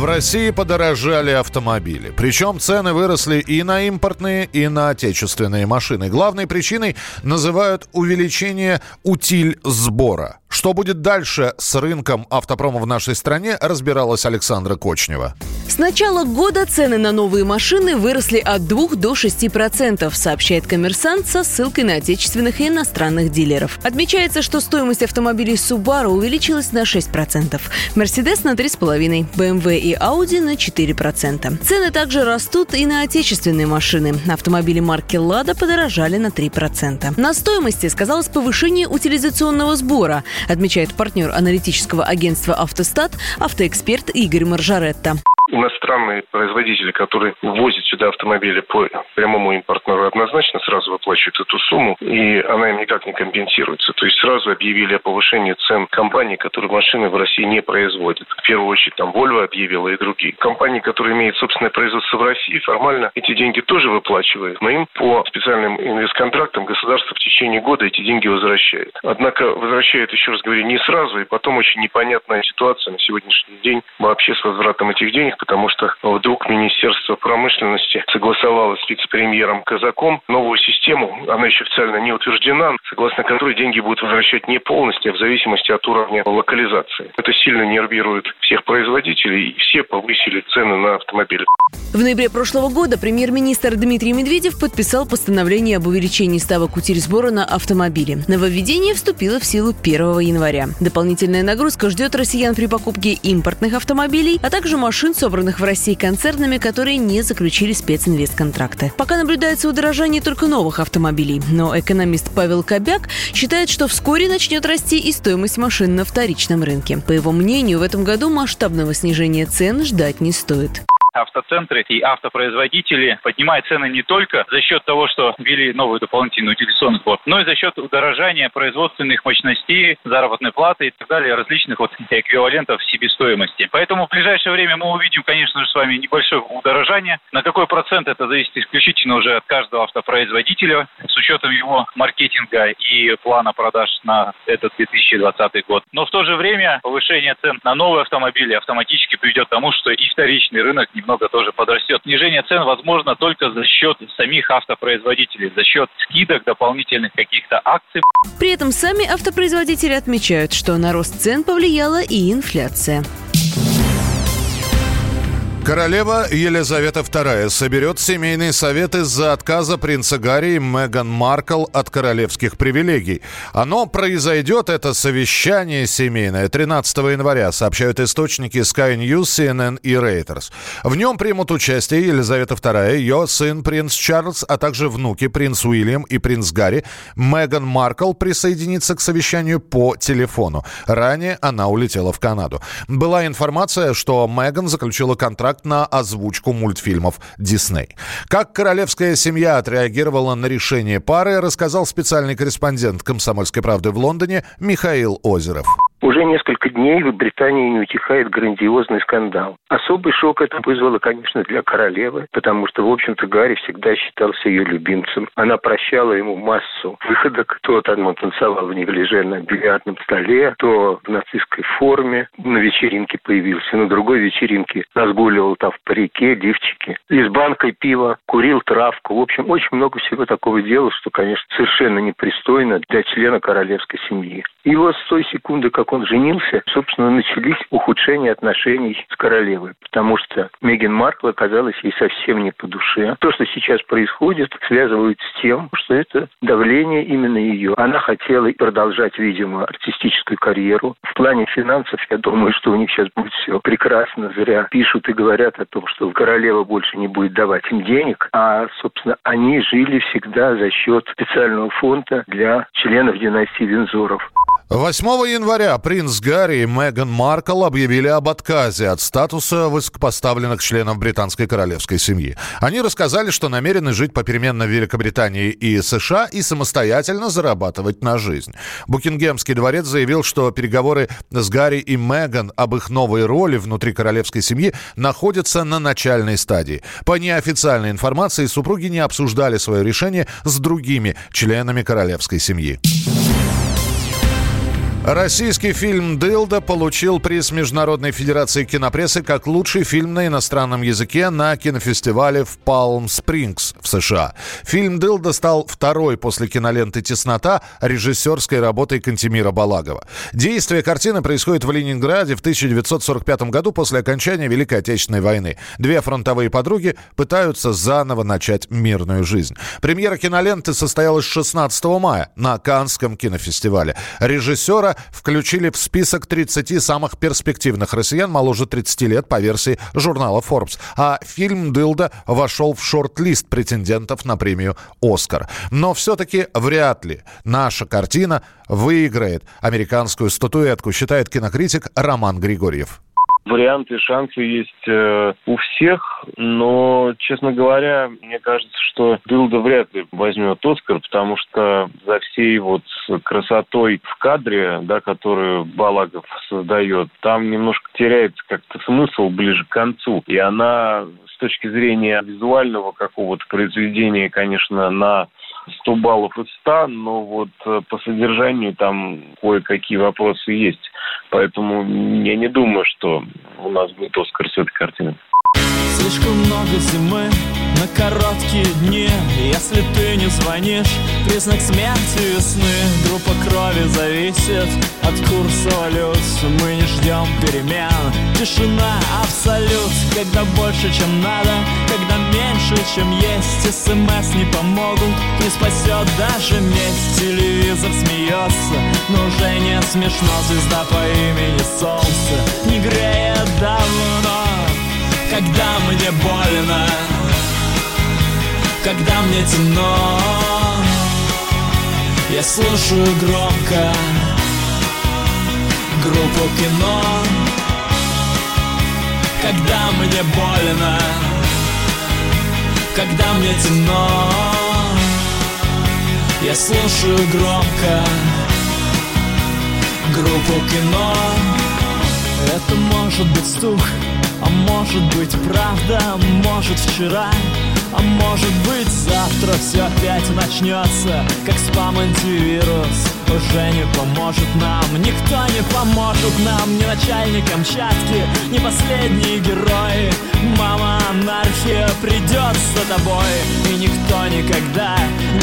В России подорожали автомобили. Причем цены выросли и на импортные, и на отечественные машины. Главной причиной называют увеличение утиль сбора. Что будет дальше с рынком автопрома в нашей стране, разбиралась Александра Кочнева. Начала года цены на новые машины выросли от 2 до 6 процентов, сообщает коммерсант со ссылкой на отечественных и иностранных дилеров. Отмечается, что стоимость автомобилей Subaru увеличилась на 6 процентов, Mercedes на 3,5, BMW и Audi на 4 процента. Цены также растут и на отечественные машины. Автомобили марки Lada подорожали на 3 процента. На стоимости сказалось повышение утилизационного сбора, отмечает партнер аналитического агентства «Автостат» автоэксперт Игорь Маржаретта иностранные производители, которые ввозят сюда автомобили по прямому импортному, однозначно сразу выплачивают эту сумму, и она им никак не компенсируется. То есть сразу объявили о повышении цен компаний, которые машины в России не производят. В первую очередь там Volvo объявила и другие. Компании, которые имеют собственное производство в России, формально эти деньги тоже выплачивают, но им по специальным инвестконтрактам государство в течение года эти деньги возвращает. Однако возвращает, еще раз говорю, не сразу, и потом очень непонятная ситуация на сегодняшний день вообще с возвратом этих денег, потому что вдруг Министерство промышленности согласовало с вице-премьером Казаком новую систему, она еще официально не утверждена, согласно которой деньги будут возвращать не полностью, а в зависимости от уровня локализации. Это сильно нервирует всех производителей, и все повысили цены на автомобили. В ноябре прошлого года премьер-министр Дмитрий Медведев подписал постановление об увеличении ставок утиль-сбора на автомобили. Нововведение вступило в силу 1 января. Дополнительная нагрузка ждет россиян при покупке импортных автомобилей, а также машин с собранных в России концернами, которые не заключили специнвестконтракты. Пока наблюдается удорожание только новых автомобилей, но экономист Павел Кобяк считает, что вскоре начнет расти и стоимость машин на вторичном рынке. По его мнению, в этом году масштабного снижения цен ждать не стоит автоцентры и автопроизводители поднимают цены не только за счет того, что ввели новый дополнительный утилизационный сбор, но и за счет удорожания производственных мощностей, заработной платы и так далее, различных вот эквивалентов себестоимости. Поэтому в ближайшее время мы увидим, конечно же, с вами небольшое удорожание. На какой процент это зависит исключительно уже от каждого автопроизводителя с учетом его маркетинга и плана продаж на этот 2020 год. Но в то же время повышение цен на новые автомобили автоматически приведет к тому, что и вторичный рынок не немного тоже подрастет. Снижение цен возможно только за счет самих автопроизводителей, за счет скидок, дополнительных каких-то акций. При этом сами автопроизводители отмечают, что на рост цен повлияла и инфляция. Королева Елизавета II соберет семейный совет из-за отказа принца Гарри и Меган Маркл от королевских привилегий. Оно произойдет, это совещание семейное, 13 января, сообщают источники Sky News, CNN и Reuters. В нем примут участие Елизавета II, ее сын принц Чарльз, а также внуки принц Уильям и принц Гарри. Меган Маркл присоединится к совещанию по телефону. Ранее она улетела в Канаду. Была информация, что Меган заключила контракт контракт на озвучку мультфильмов Дисней. Как королевская семья отреагировала на решение пары, рассказал специальный корреспондент «Комсомольской правды» в Лондоне Михаил Озеров. Уже несколько дней в Британии не утихает грандиозный скандал. Особый шок это вызвало, конечно, для королевы, потому что, в общем-то, Гарри всегда считался ее любимцем. Она прощала ему массу выходок. То там танцевал в неглиже на бильярдном столе, то в нацистской форме на вечеринке появился, на другой вечеринке разгуливал там в парике, лифчике, и с банкой пива, курил травку. В общем, очень много всего такого делал, что, конечно, совершенно непристойно для члена королевской семьи. И вот с той секунды, как он женился, собственно, начались ухудшения отношений с королевой, потому что Меган Маркл оказалась ей совсем не по душе. То, что сейчас происходит, связывают с тем, что это давление именно ее. Она хотела продолжать, видимо, артистическую карьеру. В плане финансов, я думаю, что у них сейчас будет все прекрасно. Зря пишут и говорят о том, что королева больше не будет давать им денег, а, собственно, они жили всегда за счет специального фонда для членов династии Винзоров. 8 января принц Гарри и Меган Маркл объявили об отказе от статуса высокопоставленных членов британской королевской семьи. Они рассказали, что намерены жить попеременно в Великобритании и США и самостоятельно зарабатывать на жизнь. Букингемский дворец заявил, что переговоры с Гарри и Меган об их новой роли внутри королевской семьи находятся на начальной стадии. По неофициальной информации, супруги не обсуждали свое решение с другими членами королевской семьи. Российский фильм «Дылда» получил приз Международной Федерации кинопрессы как лучший фильм на иностранном языке на кинофестивале в Палм-Спрингс в США. Фильм «Дылда» стал второй после киноленты «Теснота» режиссерской работой Кантемира Балагова. Действие картины происходит в Ленинграде в 1945 году после окончания Великой Отечественной войны. Две фронтовые подруги пытаются заново начать мирную жизнь. Премьера киноленты состоялась 16 мая на Канском кинофестивале. Режиссера включили в список 30 самых перспективных россиян моложе 30 лет по версии журнала Forbes. А фильм «Дылда» вошел в шорт-лист претендентов на премию «Оскар». Но все-таки вряд ли наша картина выиграет американскую статуэтку, считает кинокритик Роман Григорьев. Варианты, шансы есть э, у всех, но, честно говоря, мне кажется, что Дылда вряд ли возьмет Оскар, потому что за всей вот красотой в кадре, да, которую Балагов создает, там немножко теряется как-то смысл ближе к концу. И она с точки зрения визуального какого-то произведения, конечно, на 100 баллов из 100, но вот э, по содержанию там кое-какие вопросы есть. Поэтому я не думаю, что у нас будет Оскар с этой картины. Слишком много зимы на короткие дни Если ты не звонишь, признак смерти весны Группа крови зависит от курса валют. Мы не ждем перемен, тишина абсолют. Когда больше, чем надо, когда меньше, чем есть. СМС не помогут, не спасет даже месть. Телевизор смеется, но уже не смешно. Звезда по имени Солнце не греет давно. Когда мне больно, когда мне темно, я слушаю громко группу кино. Когда мне больно, когда мне темно, я слушаю громко группу кино. Это может быть стук а может быть правда, может вчера А может быть завтра все опять начнется Как спам-антивирус уже не поможет нам Никто не поможет нам, ни начальник Камчатки Ни последние герои Мама анархия придет за тобой И никто никогда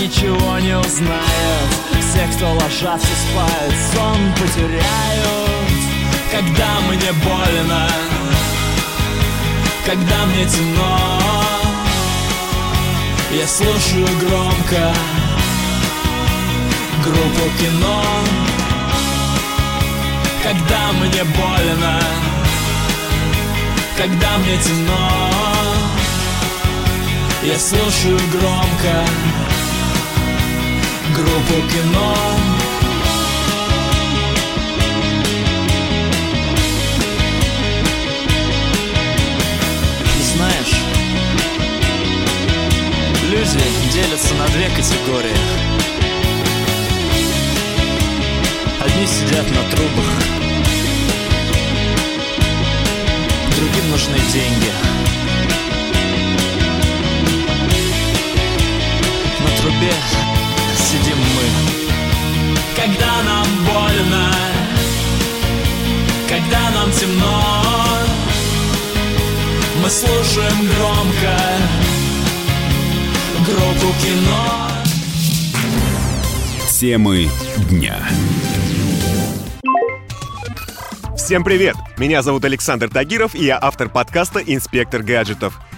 ничего не узнает. Все, кто ложатся спать, сон потеряют. Когда мне больно когда мне темно Я слушаю громко группу кино. Когда мне больно Когда мне темно. Я слушаю громко группу кино категории. Одни сидят на трубах, другим нужны деньги. На трубе сидим мы. Когда нам больно, когда нам темно, мы слушаем громко группу кино. Темы дня. Всем привет! Меня зовут Александр Тагиров, и я автор подкаста «Инспектор гаджетов».